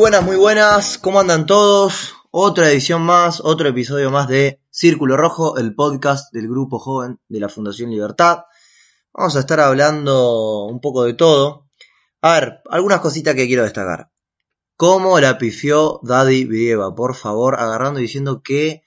buenas, muy buenas. ¿Cómo andan todos? Otra edición más, otro episodio más de Círculo Rojo, el podcast del Grupo Joven de la Fundación Libertad. Vamos a estar hablando un poco de todo. A ver, algunas cositas que quiero destacar. ¿Cómo la pifió Daddy Vieva? Por favor, agarrando y diciendo que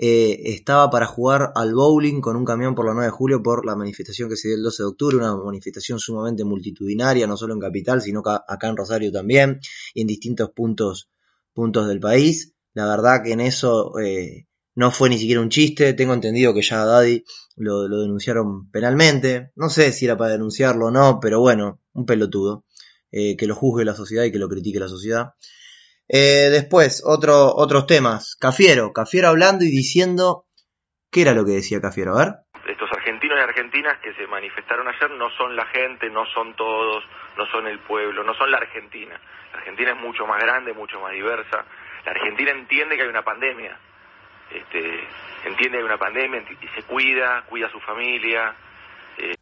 eh, estaba para jugar al bowling con un camión por la 9 de julio por la manifestación que se dio el 12 de octubre, una manifestación sumamente multitudinaria, no solo en Capital, sino acá en Rosario también, y en distintos puntos, puntos del país. La verdad que en eso eh, no fue ni siquiera un chiste, tengo entendido que ya a Daddy lo, denunciaron penalmente, no sé si era para denunciarlo o no, pero bueno, un pelotudo, eh, que lo juzgue la sociedad y que lo critique la sociedad. Eh, después, otro, otros temas. Cafiero, Cafiero hablando y diciendo. ¿Qué era lo que decía Cafiero? A ver. Estos argentinos y argentinas que se manifestaron ayer no son la gente, no son todos, no son el pueblo, no son la Argentina. La Argentina es mucho más grande, mucho más diversa. La Argentina entiende que hay una pandemia. Este, entiende que hay una pandemia y se cuida, cuida a su familia,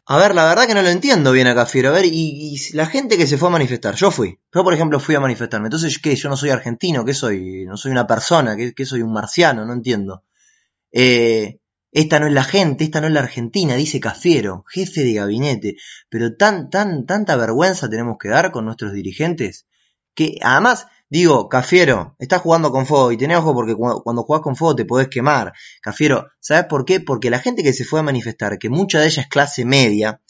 a ver, la verdad que no lo entiendo bien acá, Fiero. A ver, y, la gente que se fue a manifestar, yo fui. Yo, por ejemplo, fui a manifestarme. Entonces, ¿qué? Yo no soy argentino, ¿qué soy? No soy una persona, ¿qué, soy un marciano? No entiendo. Eh, esta no es la gente, esta no es la Argentina, dice Cafiero, jefe de gabinete. Pero tan, tan, tanta vergüenza tenemos que dar con nuestros dirigentes. Que además, Digo, Cafiero, estás jugando con fuego y tenés ojo porque cuando, jugás con fuego te podés quemar. Cafiero, ¿sabes por qué? Porque la gente que se fue a manifestar, que mucha de ella es clase media,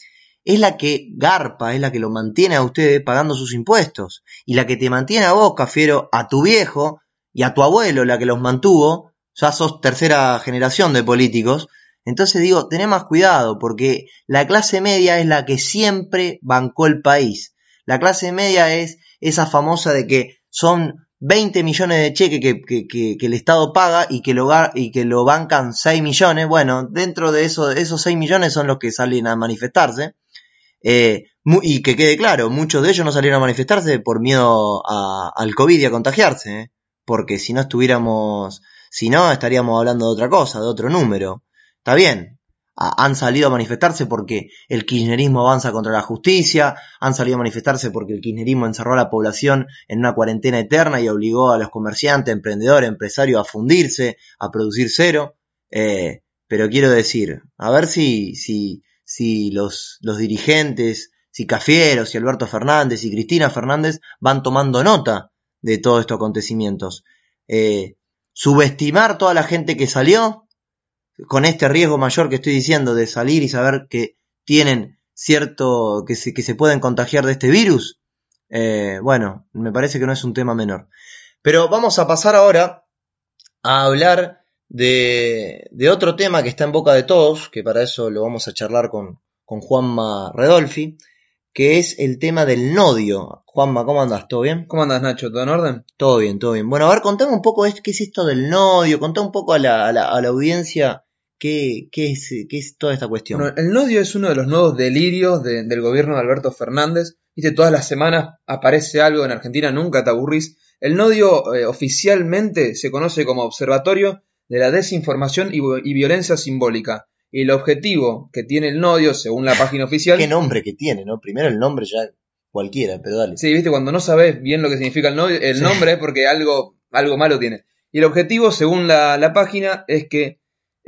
es la que garpa, es la que lo mantiene a ustedes pagando sus impuestos. Y la que te mantiene a vos, Cafiero, a tu viejo y a tu abuelo, la que los mantuvo, ya sos tercera generación de políticos. Entonces digo, tenés más cuidado, porque la clase media es la que siempre bancó el país. La clase media es esa famosa de que son 20 millones de cheques que, el Estado paga y que, lo, y que lo bancan 6 millones. Bueno, dentro de eso, esos 6 millones son los que salen a manifestarse. Eh, y que quede claro, muchos de ellos no salieron a manifestarse por miedo al COVID y a contagiarse. ¿eh? Porque si no estuviéramos, si no, estaríamos hablando de otra cosa, de otro número. Está bien, han salido a manifestarse porque el kirchnerismo avanza contra la justicia, han salido a manifestarse porque el kirchnerismo encerró a la población en una cuarentena eterna y obligó a los comerciantes, emprendedores, empresarios a fundirse, a producir cero. Eh, pero quiero decir, a ver si, si, si los, los dirigentes, si Cafiero, si Alberto Fernández, y Cristina Fernández van tomando nota de todos estos acontecimientos. Eh, subestimar toda la gente que salió, con este riesgo mayor que estoy diciendo de salir y saber que tienen cierto, que se, que se pueden contagiar de este virus, eh, bueno, me parece que no es un tema menor. Pero vamos a pasar ahora a hablar de, de otro tema que está en boca de todos, que para eso lo vamos a charlar con, con Juanma Redolfi, que es el tema del nodio. Juanma, ¿cómo andas? ¿Todo bien? ¿Cómo andas, Nacho? ¿Todo en orden? Todo bien, todo bien. Bueno, a ver, contame un poco qué es esto del nodio, contá un poco a la, a la, a la audiencia ¿Qué, qué, es, ¿Qué, es, toda esta cuestión? el nodio es uno de los nuevos delirios del gobierno de Alberto Fernández. Viste, todas las semanas aparece algo en Argentina, nunca te aburrís. El nodio eh, oficialmente se conoce como Observatorio de la Desinformación y, y, Violencia Simbólica. Y el objetivo que tiene el nodio, según la página oficial... ¿Qué nombre que tiene, no? Primero el nombre ya cualquiera, pero dale. Sí, viste, cuando no sabes bien lo que significa el nodio, el nombre es porque algo, algo malo tiene. Y el objetivo, según la, la página, es que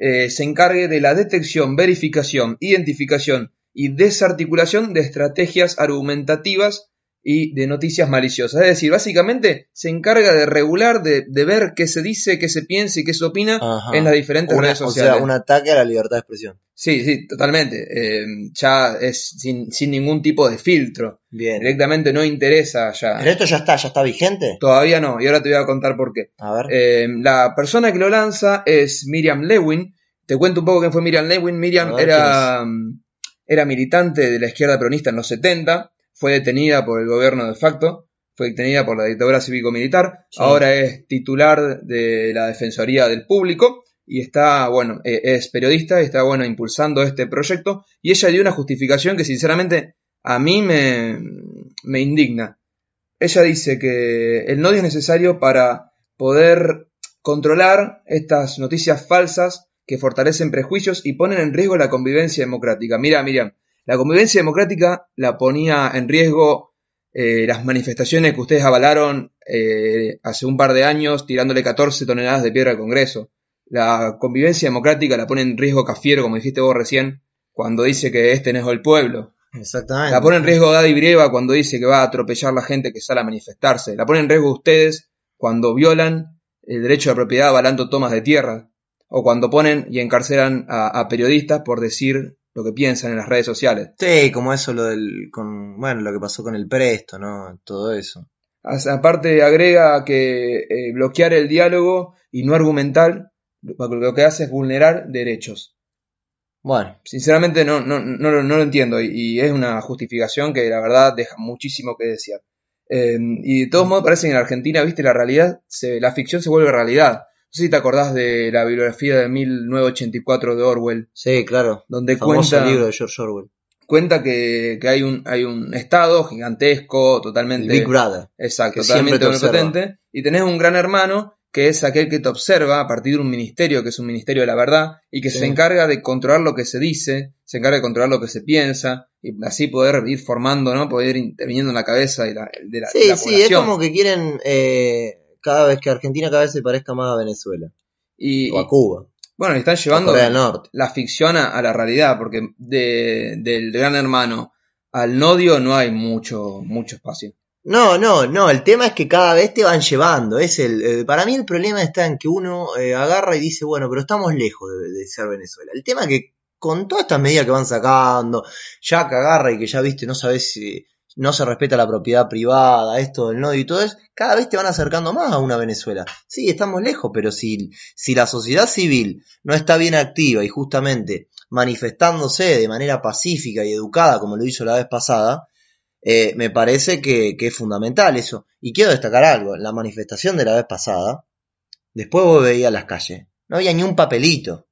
eh, se encargue de la detección, verificación, identificación y desarticulación de estrategias argumentativas y de noticias maliciosas. Es decir, básicamente se encarga de regular, de, ver qué se dice, qué se piensa y qué se opina en las diferentes redes sociales. O sea, un ataque a la libertad de expresión. Sí, sí, totalmente. Eh, ya es sin, ningún tipo de filtro. Bien. Directamente no interesa ya. ¿Pero esto ya está, ya está vigente? Todavía no, y ahora te voy a contar por qué. A ver. Eh, la persona que lo lanza es Miriam Lewin. Te cuento un poco quién fue Miriam Lewin. Miriam era, era militante de la izquierda peronista en los 70 fue detenida por el gobierno de facto, fue detenida por la dictadura cívico-militar, ahora es titular de la Defensoría del Público y está, bueno, eh, es periodista y está, bueno, impulsando este proyecto. Y ella dio una justificación que sinceramente a mí me, me indigna. Ella dice que el nodio es necesario para poder controlar estas noticias falsas que fortalecen prejuicios y ponen en riesgo la convivencia democrática. Mira, Miriam, la convivencia democrática la ponía en riesgo eh, las manifestaciones que ustedes avalaron eh, hace un par de años tirándole 14 toneladas de piedra al Congreso. La convivencia democrática la pone en riesgo Cafiero, como dijiste vos recién, cuando dice que este no es el pueblo. Exactamente. La pone en riesgo Daddy Brieva cuando dice que va a atropellar a la gente que sale a manifestarse. La pone en riesgo ustedes cuando violan el derecho de propiedad avalando tomas de tierra. O cuando ponen y encarcelan a periodistas por decir lo que piensan en las redes sociales. Sí, como eso lo del, con, bueno, lo que pasó con el Presto, ¿no? Todo eso. Aparte agrega que eh, bloquear el diálogo y no argumental lo que hace es vulnerar derechos. Bueno. Sinceramente no, no, no, lo entiendo y, es una justificación que la verdad deja muchísimo que desear. Eh, y de todos modos parece que en Argentina, viste, la realidad, se, la ficción se vuelve realidad. Sé si te acordás de la bibliografía de 1984 de Orwell. Sí, claro. Donde cuenta. libro de George Orwell. Cuenta que, hay, un, hay un estado gigantesco, totalmente. Big Brother. Exacto, totalmente omnipotente. Y tenés un gran hermano que es aquel que te observa a partir de un ministerio, que es un ministerio de la verdad, y que se encarga de controlar lo que se dice, se encarga de controlar lo que se piensa, y así poder ir formando, ¿no? Poder ir interviniendo en la cabeza de la, de la, sí, Sí, es como que quieren eh, cada vez que Argentina cada vez se parezca más a Venezuela. Y, o a Cuba. Bueno, están llevando la ficción a, la realidad, porque de, del gran hermano al nodio no hay mucho, mucho espacio. No, no, no, el tema es que cada vez te van llevando. Es el, para mí el problema está en que uno eh, agarra y dice, bueno, pero estamos lejos de, de, ser Venezuela. El tema es que con todas estas medidas que van sacando, ya que agarra y que ya viste, no sabes si no se respeta la propiedad privada, esto del nodo y todo eso, cada vez te van acercando más a una Venezuela. Sí, estamos lejos, pero si, si la sociedad civil no está bien activa y justamente manifestándose de manera pacífica y educada, como lo hizo la vez pasada, eh, me parece que, que, es fundamental eso. Y quiero destacar algo, la manifestación de la vez pasada, después vos veías las calles, no había ni un papelito,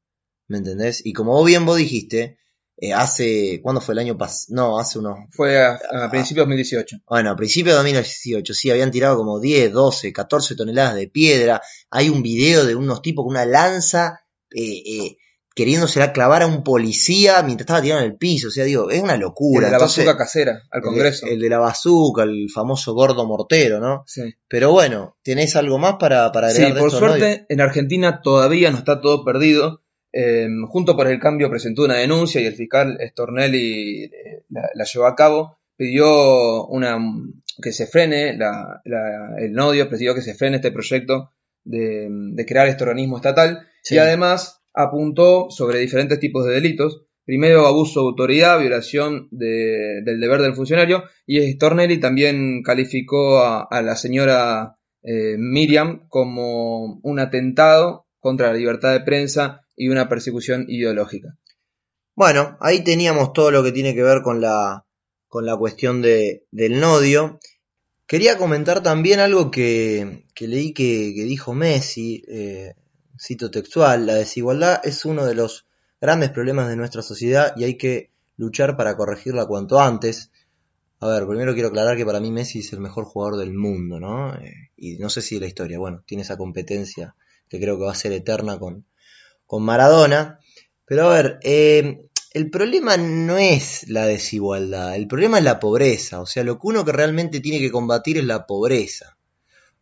¿me entendés? Y como vos bien vos dijiste, eh, hace, ¿cuándo fue el año pasado? No, hace unos... Fue a, principios de 2018. Bueno, a principios de 2018, sí, habían tirado como 10, 12, 14 toneladas de piedra. Hay un video de unos tipos con una lanza eh, eh, queriéndosela clavar a un policía mientras estaba tirando en el piso. O sea, digo, es una locura. El de la bazuca casera, al Congreso. El, de la bazuca, el famoso gordo mortero, ¿no? Sí. Pero bueno, ¿tenés algo más para, para agregar? Sí, por suerte, en Argentina todavía no está todo perdido Em, junto por el cambio presentó una denuncia y el fiscal Stornelli eh, la, llevó a cabo, pidió una, que se frene el nodio, pidió que se frene este proyecto de, crear este organismo estatal. Y además apuntó sobre diferentes tipos de delitos. Primero, abuso de autoridad, violación del deber del funcionario. Y Stornelli también calificó a, la señora eh, Miriam como un atentado contra la libertad de prensa y una persecución ideológica. Bueno, ahí teníamos todo lo que tiene que ver con la, con la cuestión de, del nodio. Quería comentar también algo que, leí que, dijo Messi, eh, cito textual, la desigualdad es uno de los grandes problemas de nuestra sociedad y hay que luchar para corregirla cuanto antes. A ver, primero quiero aclarar que para mí Messi es el mejor jugador del mundo, ¿no? Eh, y no sé si la historia, bueno, tiene esa competencia que creo que va a ser eterna con, con Maradona. Pero a ver, eh, el problema no es la desigualdad, el problema es la pobreza. O sea, lo que uno que realmente tiene que combatir es la pobreza.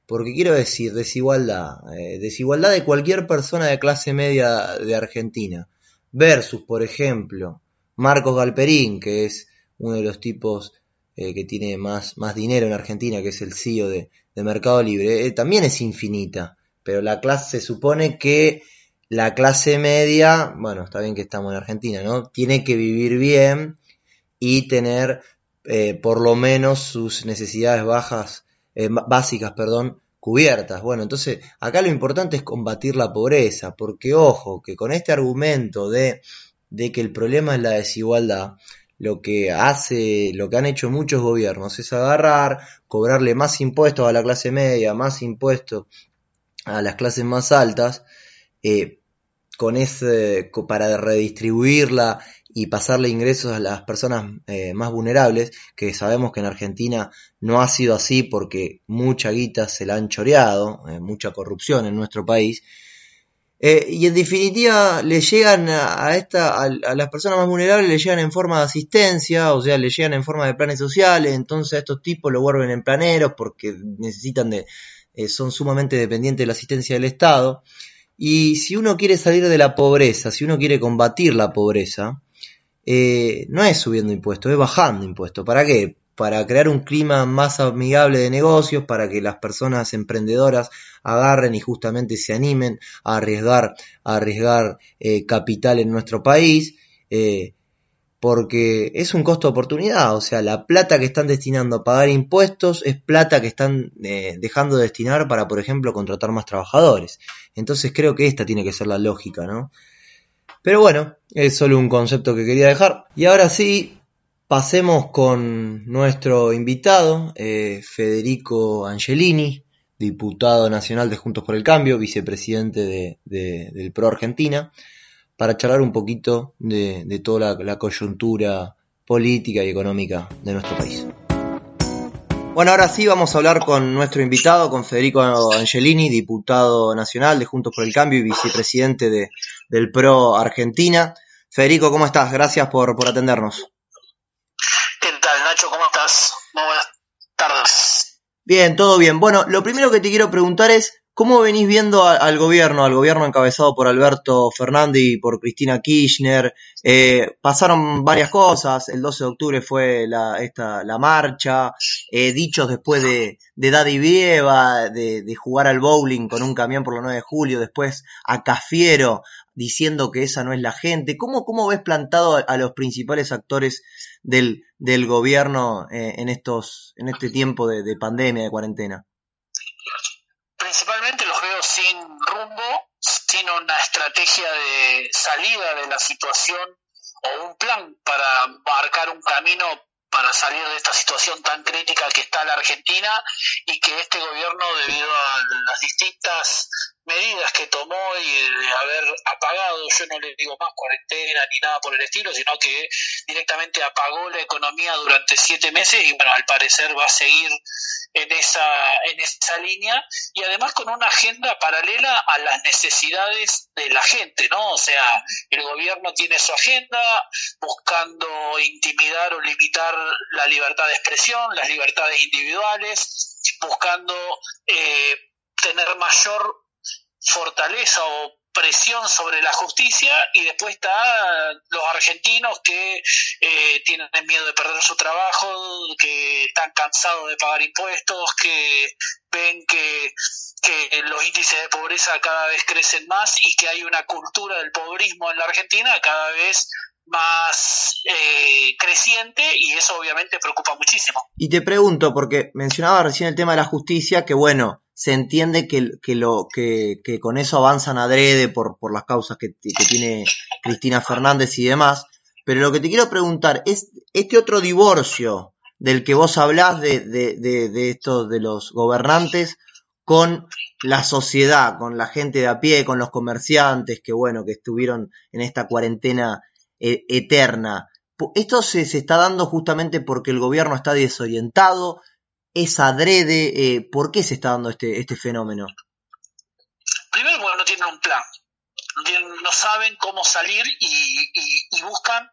Porque quiero decir, desigualdad, eh, desigualdad de cualquier persona de clase media de Argentina. Versus, por ejemplo, Marcos Galperín, que es uno de los tipos eh, que tiene más, más dinero en Argentina, que es el CEO de, Mercado Libre, también es infinita. Pero la clase se supone que la clase media, bueno, está bien que estamos en Argentina, ¿no? Tiene que vivir bien y tener eh, por lo menos sus necesidades bajas, eh, básicas, perdón, cubiertas. Bueno, entonces acá lo importante es combatir la pobreza, porque ojo, que con este argumento de, de que el problema es la desigualdad, lo que hace, lo que han hecho muchos gobiernos es agarrar, cobrarle más impuestos a la clase media, más impuestos a las clases más altas, eh, con ese, para redistribuirla y pasarle ingresos a las personas eh, más vulnerables, que sabemos que en Argentina no ha sido así porque mucha guita se la han choreado, eh, mucha corrupción en nuestro país. Y en definitiva, le llegan a, esta, a, las personas más vulnerables, le llegan en forma de asistencia, o sea, le llegan en forma de planes sociales, entonces a estos tipos lo vuelven en planeros porque necesitan de, son sumamente dependientes de la asistencia del Estado. Y si uno quiere salir de la pobreza, si uno quiere combatir la pobreza, eh, no es subiendo impuestos, es bajando impuestos. ¿Para qué? Para crear un clima más amigable de negocios, para que las personas emprendedoras agarren y justamente se animen a arriesgar, a arriesgar eh, capital en nuestro país. Eh, porque es un costo de oportunidad, o sea, la plata que están destinando a pagar impuestos es plata que están dejando de destinar para, por ejemplo, contratar más trabajadores. Entonces creo que esta tiene que ser la lógica, ¿no? Pero bueno, es solo un concepto que quería dejar. Y ahora sí, pasemos con nuestro invitado, eh, Federico Angelini, diputado nacional de Juntos por el Cambio, vicepresidente del PRO Argentina, para charlar un poquito de, toda la coyuntura política y económica de nuestro país. Bueno, ahora sí vamos a hablar con nuestro invitado, con Federico Angelini, diputado nacional de Juntos por el Cambio y vicepresidente de, del PRO Argentina. Federico, ¿cómo estás? Gracias por, por atendernos. ¿Qué tal, Nacho? ¿Cómo estás? Muy buenas tardes. Bien, todo bien. Bueno, lo primero que te quiero preguntar es, ¿Cómo venís viendo al gobierno, al gobierno encabezado por Alberto Fernández y por Cristina Kirchner? Eh, pasaron varias cosas, el 12 de octubre fue la, esta, la marcha, eh, dichos después de, de Daddy Vieva, de, de, jugar al bowling con un camión por los 9 de julio, después a Cafiero diciendo que esa no es la gente. ¿Cómo, cómo ves plantado a, los principales actores del, del gobierno eh, en, estos, en este tiempo de, de pandemia, de cuarentena? Principalmente los veo sin rumbo, sin una estrategia de salida de la situación o un plan para marcar un camino para salir de esta situación tan crítica que está la Argentina y que este gobierno, debido a las distintas medidas que tomó y de haber apagado, yo no le digo más cuarentena ni nada por el estilo, sino que directamente apagó la economía durante siete meses y bueno, al parecer va a seguir en esa, en esa línea y además con una agenda paralela a las necesidades de la gente, ¿no? O sea, el gobierno tiene su agenda buscando intimidar o limitar la libertad de expresión, las libertades individuales, buscando eh, tener mayor fortaleza o presión sobre la justicia y después está los argentinos que eh, tienen miedo de perder su trabajo, que están cansados de pagar impuestos, que ven que, que los índices de pobreza cada vez crecen más y que hay una cultura del pobrismo en la Argentina cada vez más eh, creciente y eso obviamente preocupa muchísimo. Y te pregunto, porque mencionaba recién el tema de la justicia, que bueno, se entiende que, que lo, que, que, con eso avanzan adrede por, por las causas que, tiene Cristina Fernández y demás, pero lo que te quiero preguntar es este otro divorcio del que vos hablás de, de, de, de estos, de los gobernantes con la sociedad, con la gente de a pie, con los comerciantes que bueno, que estuvieron en esta cuarentena e, eterna. Esto se, se, está dando justamente porque el gobierno está desorientado, es adrede, eh, ¿por qué se está dando este, este fenómeno? Primero porque no tienen un plan, no, saben cómo salir y buscan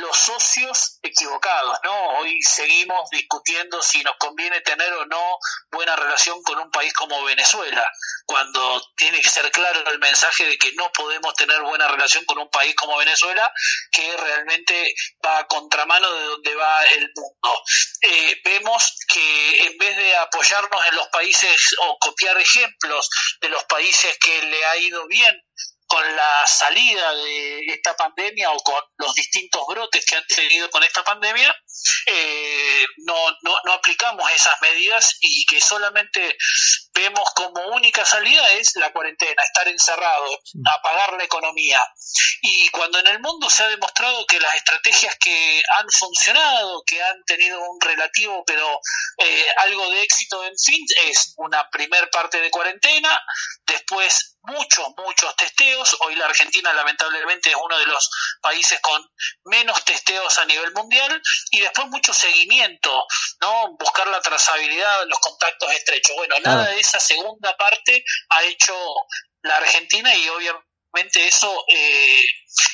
los socios equivocados, ¿no? Hoy seguimos discutiendo si nos conviene tener o no buena relación con un país como Venezuela, cuando tiene que ser claro el mensaje de que no podemos tener buena relación con un país como Venezuela, que realmente va a contramano de donde va el mundo. Eh, vemos que en vez de apoyarnos en los países o copiar ejemplos de los países que le ha ido bien con la salida de esta pandemia o con los distintos brotes que han tenido con esta pandemia, eh, no, no, no, aplicamos esas medidas y que solamente vemos como única salida es la cuarentena, estar encerrado, apagar la economía. Y cuando en el mundo se ha demostrado que las estrategias que han funcionado, que han tenido un relativo, pero eh, algo de éxito en fin, es una primer parte de cuarentena, después muchos, muchos testeos. Hoy la Argentina lamentablemente es uno de los países con menos testeos a nivel mundial y después mucho seguimiento, ¿no? Buscar la trazabilidad, los contactos estrechos. Bueno, nada de esa segunda parte ha hecho la Argentina y obviamente eso eh,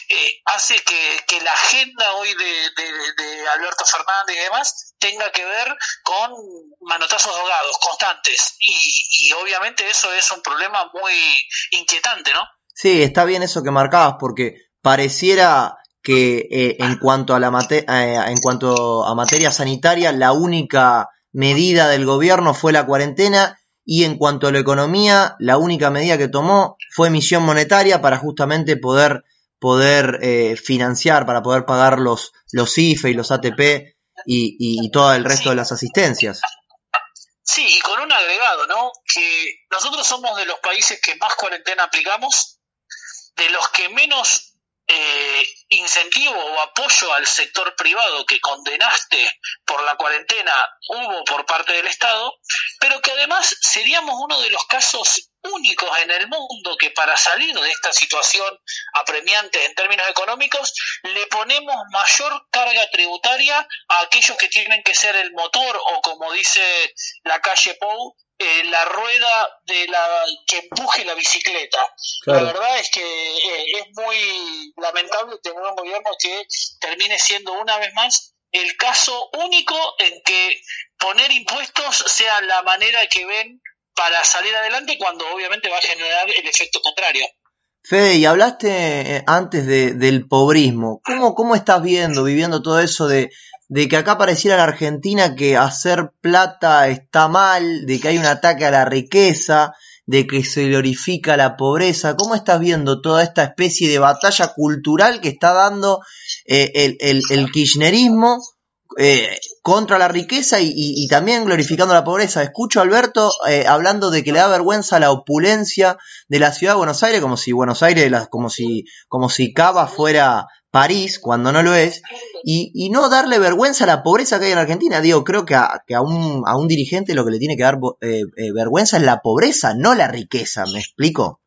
eh, hace que, la agenda hoy de, Alberto Fernández y demás tenga que ver con manotazos ahogados constantes y, y obviamente eso es un problema muy inquietante, ¿no? Sí, está bien eso que marcabas porque pareciera que eh, en cuanto a la en cuanto a materia sanitaria la única medida del gobierno fue la cuarentena y en cuanto a la economía, la única medida que tomó fue emisión monetaria para justamente poder, poder eh, financiar, para poder pagar los, los IFE y los ATP y, todo el resto de las asistencias. Sí, y con un agregado, ¿no? Que nosotros somos de los países que más cuarentena aplicamos, de los que menos eh, incentivo o apoyo al sector privado que condenaste por la cuarentena hubo por parte del Estado, pero que además seríamos uno de los casos únicos en el mundo que para salir de esta situación apremiante en términos económicos le ponemos mayor carga tributaria a aquellos que tienen que ser el motor o como dice la calle Pou, eh, la rueda de la que empuje la bicicleta. La verdad es que eh, es muy lamentable tener un gobierno que termine siendo una vez más el caso único en que poner impuestos sea la manera que ven para salir adelante cuando obviamente va a generar el efecto contrario. Fede, y hablaste eh, antes del pobrismo. ¿Cómo, ¿Cómo estás viendo, viviendo todo eso de de que acá pareciera la Argentina que hacer plata está mal, de que hay un ataque a la riqueza, de que se glorifica la pobreza. ¿Cómo estás viendo toda esta especie de batalla cultural que está dando eh, el, kirchnerismo eh, contra la riqueza y, también glorificando la pobreza? Escucho a Alberto eh, hablando de que le da vergüenza la opulencia de la ciudad de Buenos Aires, como si Buenos Aires, como si, como si Cava fuera París cuando no lo es, y, no darle vergüenza a la pobreza que hay en Argentina. Digo, creo que a, que a, un, a un dirigente lo que le tiene que dar eh, eh, vergüenza es la pobreza, no la riqueza, ¿me explico?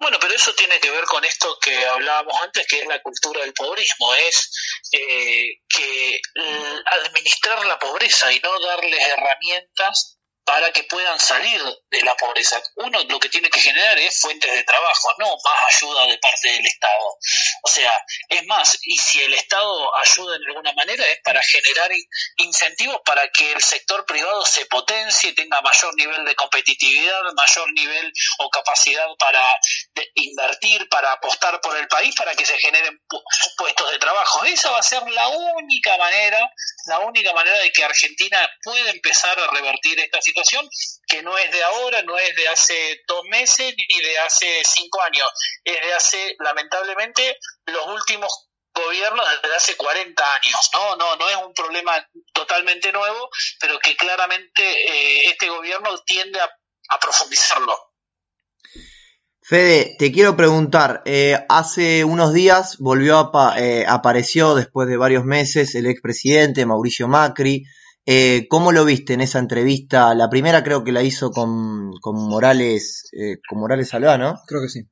Bueno, pero eso tiene que ver con esto que hablábamos antes, que es la cultura del pobrismo, es eh, que administrar la pobreza y no darles herramientas para que puedan salir de la pobreza. Uno lo que tiene que generar es fuentes de trabajo, no más ayuda de parte del Estado. O sea, es más, y si el Estado ayuda en alguna manera es para generar incentivos para que el sector privado se potencie, tenga mayor nivel de competitividad, mayor nivel o capacidad para invertir, para apostar por el país, para que se generen puestos de trabajo. Esa va a ser la única manera, la única manera de que Argentina pueda empezar a revertir esta situación que no es de ahora, no es de hace dos meses ni de hace cinco años, es de hace, lamentablemente, los últimos gobiernos desde hace 40 años. No, no, no es un problema totalmente nuevo, pero que claramente eh, este gobierno tiende a, profundizarlo. Fede, te quiero preguntar, eh, hace unos días volvió a, eh, apareció después de varios meses el expresidente Mauricio Macri, eh, ¿Cómo lo viste en esa entrevista? La primera creo que la hizo con, con Morales, eh, con Morales Salva, ¿no? Creo que sí.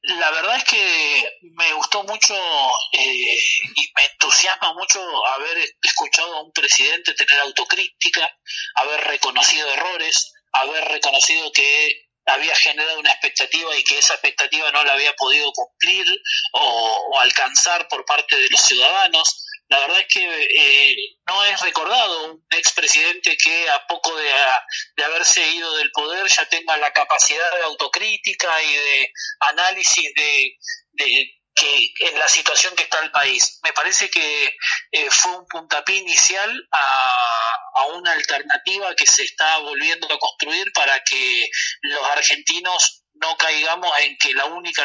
La verdad es que me gustó mucho eh, y me entusiasma mucho haber escuchado a un presidente tener autocrítica, haber reconocido errores, haber reconocido que había generado una expectativa y que esa expectativa no la había podido cumplir o alcanzar por parte de los ciudadanos la verdad es que eh, no es recordado un expresidente que a poco de, de, haberse ido del poder ya tenga la capacidad de autocrítica y de análisis de, que en la situación que está el país. Me parece que eh, fue un puntapié inicial a, a, una alternativa que se está volviendo a construir para que los argentinos no caigamos en que la única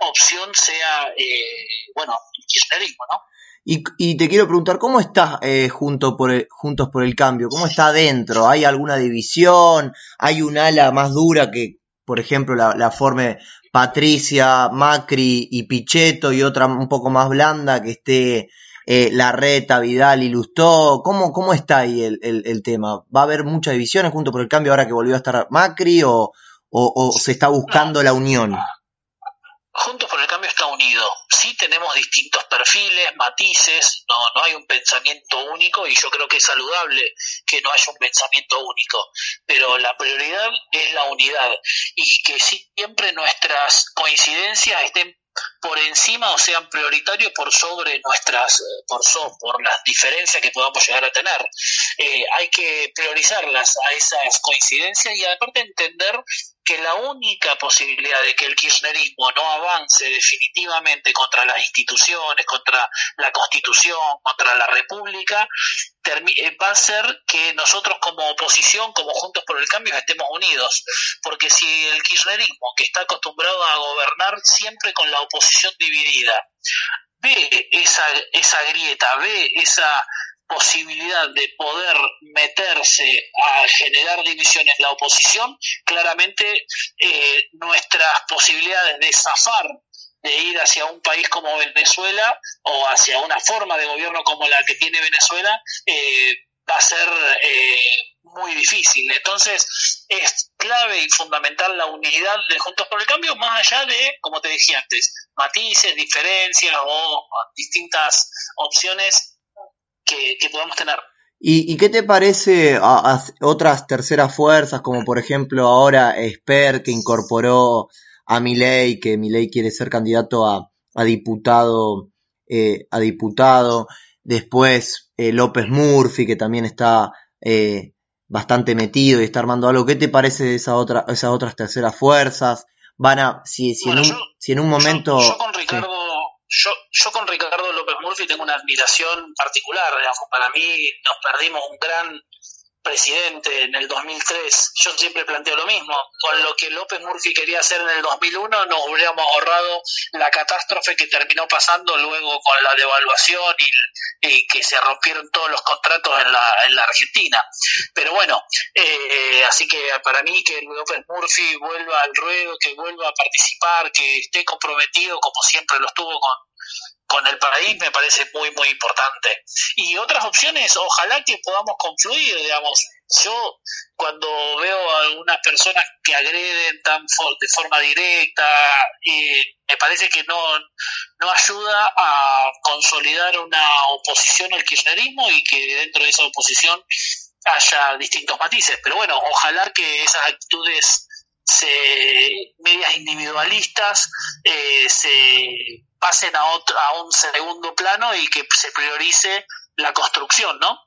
opción sea, eh, bueno, el kirchnerismo, ¿no? Y, te quiero preguntar, ¿cómo estás eh, junto por Juntos por el Cambio? ¿Cómo está adentro? ¿Hay alguna división? ¿Hay un ala más dura que, por ejemplo, la, la forme Patricia, Macri y Pichetto y otra un poco más blanda que esté eh, Larreta, Vidal y Lustó? ¿Cómo, ¿Cómo está ahí el, el, tema? ¿Va a haber muchas divisiones junto por el cambio ahora que volvió a estar Macri o, o, se está buscando la unión? Juntos por el Cambio está unido sí tenemos distintos perfiles, matices, no, no hay un pensamiento único y yo creo que es saludable que no haya un pensamiento único, pero la prioridad es la unidad y que siempre nuestras coincidencias estén por encima o sean prioritarios por sobre nuestras, eh, por, so, por las diferencias que podamos llegar a tener. Eh, hay que priorizarlas a esas coincidencias y aparte entender que la única posibilidad de que el kirchnerismo no avance definitivamente contra las instituciones, contra la constitución, contra la república, eh, va a ser que nosotros como oposición, como Juntos por el Cambio, estemos unidos. Porque si el kirchnerismo, que está acostumbrado a gobernar siempre con la oposición dividida, ve esa, esa grieta, ve esa posibilidad de poder meterse a generar divisiones en la oposición, claramente eh, nuestras posibilidades de zafar de ir hacia un país como Venezuela o hacia una forma de gobierno como la que tiene Venezuela eh, va a ser eh, muy difícil. Entonces es clave y fundamental la unidad de Juntos por el Cambio, más allá de, como te decía antes, matices, diferencias o distintas opciones que, podamos tener. ¿Y, qué te parece a, otras terceras fuerzas, como por ejemplo ahora Esper, que incorporó a Milei, que Milei quiere ser candidato a, a diputado, eh, a diputado, después eh, López Murphy, que también está eh, bastante metido y está armando algo. ¿Qué te parece de esa otra, esas otras terceras fuerzas? Van a, si, si, en, un, si en un momento... Yo, con Ricardo, yo, yo con Ricardo López Murphy tengo una admiración particular. Para mí nos perdimos un gran presidente en el 2003, yo siempre planteo lo mismo. Con lo que López Murphy quería hacer en el 2001, nos hubiéramos ahorrado la catástrofe que terminó pasando luego con la devaluación y, que se rompieron todos los contratos en la, en la Argentina. Pero bueno, eh, así que para mí que López Murphy vuelva al ruedo, que vuelva a participar, que esté comprometido como siempre lo estuvo con, con el país me parece muy, muy importante. Y otras opciones, ojalá que podamos confluir, digamos. Yo cuando veo a algunas personas que agreden tan de forma directa, eh, me parece que no, no ayuda a consolidar una oposición al kirchnerismo y que dentro de esa oposición haya distintos matices. Pero bueno, ojalá que esas actitudes se, medias individualistas eh, se pasen a, otro, a un segundo plano y que se priorice la construcción, ¿no?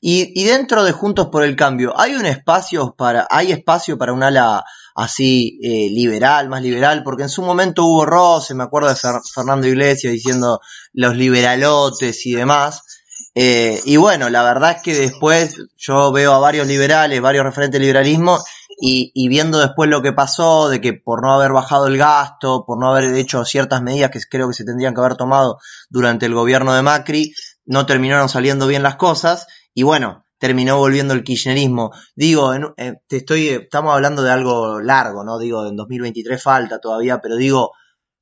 Y, dentro de Juntos por el Cambio, ¿hay un espacio para, hay espacio para un ala así eh, liberal, más liberal? Porque en su momento hubo roce, me acuerdo de Fernando Iglesias diciendo los liberalotes y demás. Eh, y bueno, la verdad es que después yo veo a varios liberales, varios referentes del liberalismo, y, viendo después lo que pasó, de que por no haber bajado el gasto, por no haber hecho ciertas medidas que creo que se tendrían que haber tomado durante el gobierno de Macri, no terminaron saliendo bien las cosas, y bueno, terminó volviendo el kirchnerismo. Digo, eh, te estoy, estamos hablando de algo largo, ¿no? Digo, en 2023 falta todavía, pero digo,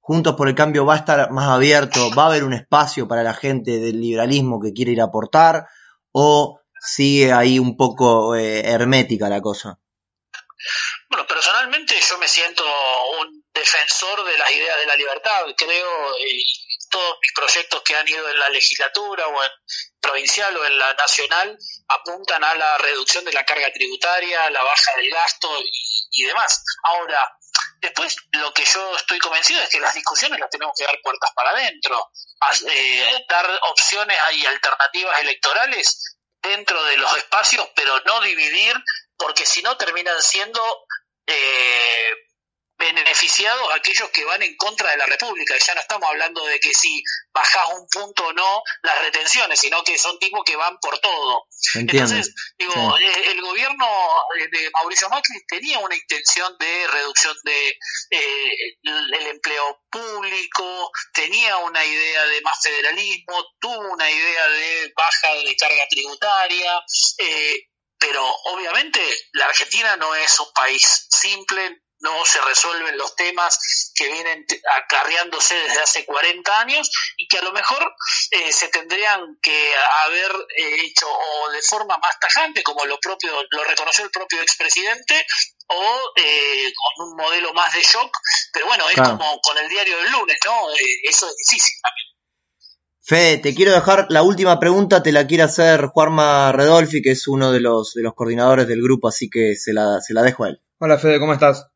Juntos por el Cambio va a estar más abierto, va a haber un espacio para la gente del liberalismo que quiere ir a aportar, o sigue ahí un poco eh, hermética la cosa. Bueno, personalmente yo me siento un defensor de las ideas de la libertad. Creo y todos mis proyectos que han ido en la legislatura o en provincial o en la nacional apuntan a la reducción de la carga tributaria, la baja del gasto y, demás. Ahora, después lo que yo estoy convencido es que las discusiones las tenemos que dar puertas para adentro, eh, dar opciones y alternativas electorales dentro de los espacios, pero no dividir porque si no terminan siendo eh, beneficiados aquellos que van en contra de la República. Ya no estamos hablando de que si bajas un punto o no las retenciones, sino que son tipos que van por todo. Entonces, digo, eh, el gobierno de Mauricio Macri tenía una intención de reducción de eh, el empleo público, tenía una idea de más federalismo, tuvo una idea de baja de carga tributaria. Eh, pero obviamente la Argentina no es un país simple, no se resuelven los temas que vienen acarreándose desde hace 40 años y que a lo mejor eh, se tendrían que haber eh, hecho o de forma más tajante, como lo propio lo reconoció el propio expresidente, o eh, con un modelo más de shock, pero bueno, es como con el diario del lunes, ¿no? eso es difícil también. Fede, te quiero dejar la última pregunta, te la quiere hacer Juanma Redolfi, que es uno de los, de los coordinadores del grupo, así que se la, se la dejo a él. Hola Fede, ¿cómo estás?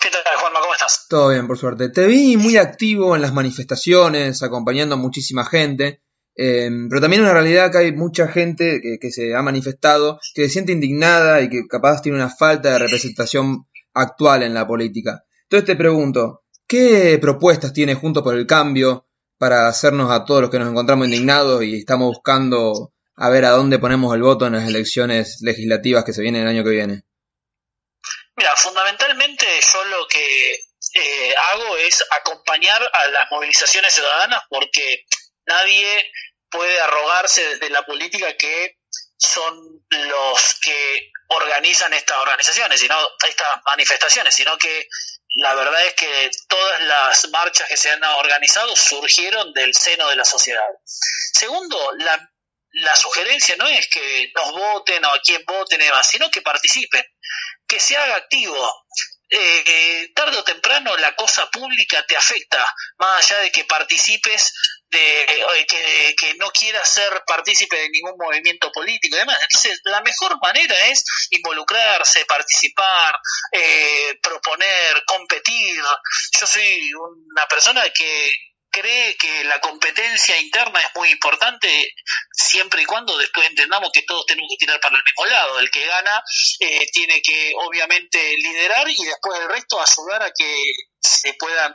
¿Qué tal, Juanma? ¿Cómo estás? Todo bien, por suerte. Te vi muy activo en las manifestaciones, acompañando a muchísima gente, em, pero también una realidad que hay mucha gente que, que, se ha manifestado, que se siente indignada y que capaz tiene una falta de representación actual en la política. Entonces te pregunto, ¿qué propuestas tiene Junto por el Cambio para hacernos a todos los que nos encontramos indignados y estamos buscando a ver a dónde ponemos el voto en las elecciones legislativas que se vienen el año que viene? Mira, fundamentalmente yo lo que eh, hago es acompañar a las movilizaciones ciudadanas porque nadie puede arrogarse desde la política que son los que organizan estas organizaciones, sino estas manifestaciones, sino que la verdad es que todas las marchas que se han organizado surgieron del seno de la sociedad. Segundo, la, sugerencia no es que nos voten o a quien voten sino que participen, que se haga activo. Eh, tarde o temprano la cosa pública te afecta, más allá de que participes de eh, que, que, no quiera ser partícipe de ningún movimiento político y demás. Entonces, la mejor manera es involucrarse, participar, eh, proponer, competir. Yo soy una persona que cree que la competencia interna es muy importante siempre y cuando después entendamos que todos tenemos que tirar para el mismo lado. El que gana eh, tiene que obviamente liderar y después el resto ayudar a que se puedan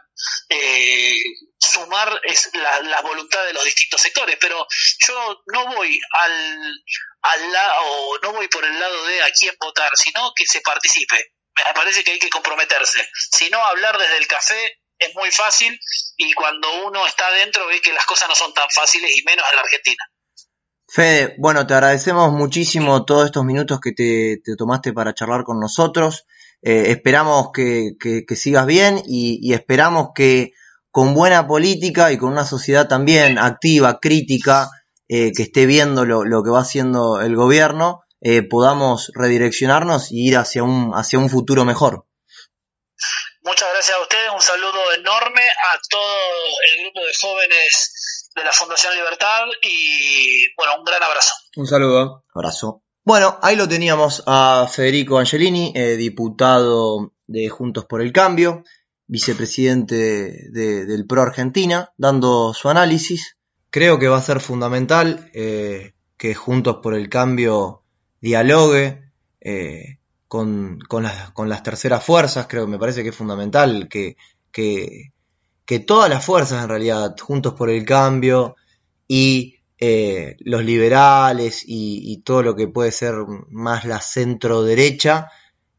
eh, sumar es la, la, voluntad de los distintos sectores. Pero yo no voy al, al lado, no voy por el lado de a quién votar, sino que se participe. Me parece que hay que comprometerse. Si no, hablar desde el café es muy fácil y cuando uno está adentro ve que las cosas no son tan fáciles y menos en la Argentina. Fede, bueno, te agradecemos muchísimo todos estos minutos que te, tomaste para charlar con nosotros. Eh, esperamos que, sigas bien y, esperamos que con buena política y con una sociedad también activa, crítica, eh, que esté viendo lo, lo, que va haciendo el gobierno, eh, podamos redireccionarnos y ir hacia un, hacia un futuro mejor. Muchas gracias a ustedes, un saludo enorme a todo el grupo de jóvenes de la Fundación Libertad y bueno, un gran abrazo. Un saludo. Abrazo. Bueno, ahí lo teníamos a Federico Angelini, eh, diputado de Juntos por el Cambio, vicepresidente del PRO Argentina, dando su análisis. Creo que va a ser fundamental eh, que Juntos por el Cambio dialogue eh, con, con, las, con las terceras fuerzas, creo que me parece que es fundamental que, que, que todas las fuerzas en realidad, juntos por el cambio y eh, los liberales y, todo lo que puede ser más la centro derecha,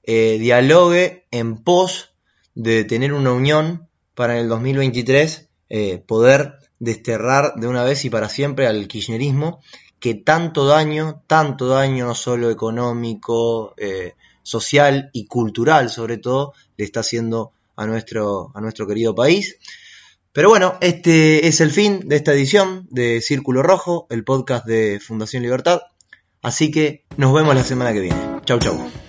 eh, dialogue en pos de tener una unión para en el 2023 eh, poder desterrar de una vez y para siempre al kirchnerismo que tanto daño, tanto daño no solo económico, eh, social y cultural sobre todo le está haciendo a nuestro, a nuestro querido país. Pero bueno, este es el fin de esta edición de Círculo Rojo, el podcast de Fundación Libertad. Así que nos vemos la semana que viene. Chau, chau.